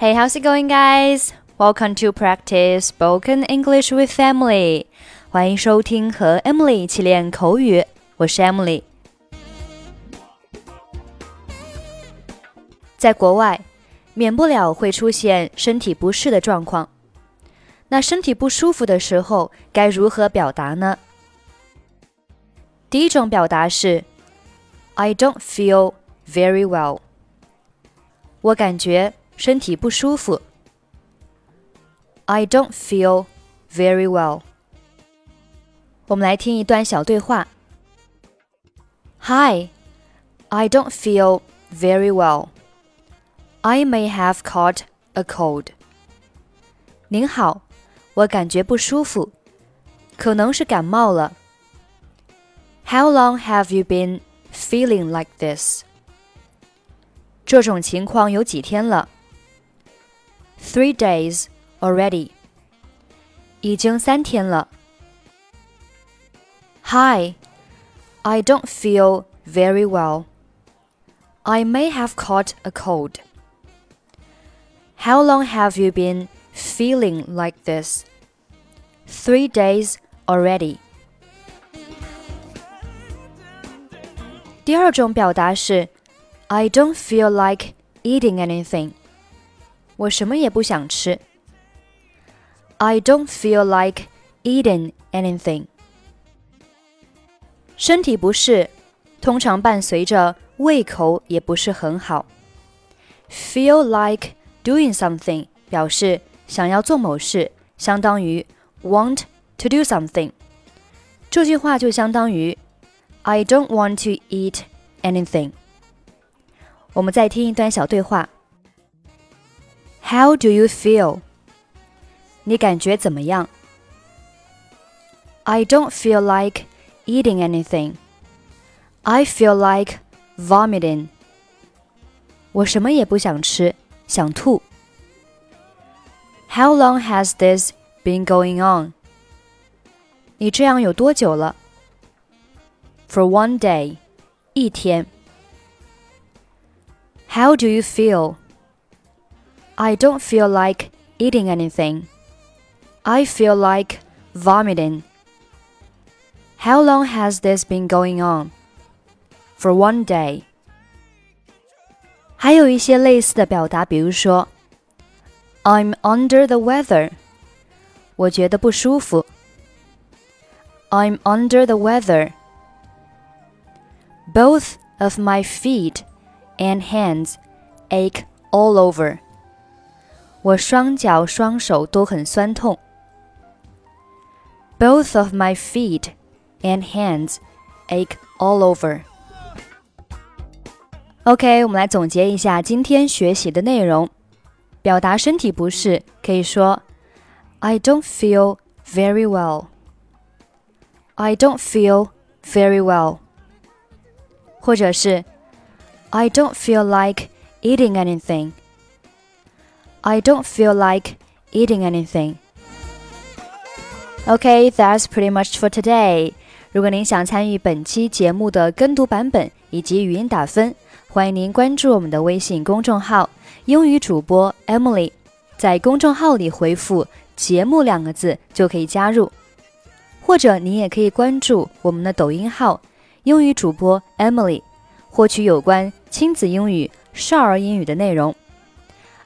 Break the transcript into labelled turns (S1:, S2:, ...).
S1: Hey, how's it going, guys? Welcome to practice spoken English with Emily. 欢迎收听和 Emily 一起练口语，我是 Emily。在国外，免不了会出现身体不适的状况。那身体不舒服的时候，该如何表达呢？第一种表达是 "I don't feel very well"，我感觉 身体不舒服。I don't feel very well。我们来听一段小对话。Hi, I don't feel very well. I may have caught a cold. 您好，我感觉不舒服，可能是感冒了。How long have you been feeling like this? 这种情况有几天了 ？Three days already. 已经三天了。Hi, I don't feel very well. I may have caught a cold. How long have you been feeling like this? Three days already. 第二种表达是 I don't feel like eating anything. 我什么也不想吃。I don't feel like eating anything. 身体不适通常伴随着胃口也不是很好。Feel like doing something 表示想要做某事，相当于 want to do something。这句话就相当于 I don't want to eat anything。我们再听一段小对话。 How do you feel？你感觉怎么样？I don't feel like eating anything. I feel like vomiting. 我什么也不想吃，想吐。How long has this been going on? 你这样有多久了？For one day, 一天。How do you feel? I don't feel like eating anything. I feel like vomiting. How long has this been going on? For one day. 还有一些类似的表达，比如说，I'm under the weather，我觉得不舒服。I'm under the weather. Both of my feet and hands ache all over. 我双脚双手都很酸痛。Both of my feet and hands ache all over. OK，我们来总结一下今天学习的内容。表达身体不适可以说 I don't feel very well. I don't feel very well. 或者是 I don't feel like eating anything. I don't feel like eating anything. Okay, that's pretty much for today. 如果您想参与本期节目的跟读版本以及语音打分，欢迎您关注我们的微信公众号“英语主播 Emily”。在公众号里回复“节目”两个字就可以加入，或者您也可以关注我们的抖音号“英语主播 Emily”，获取有关亲子英语、少儿英语的内容。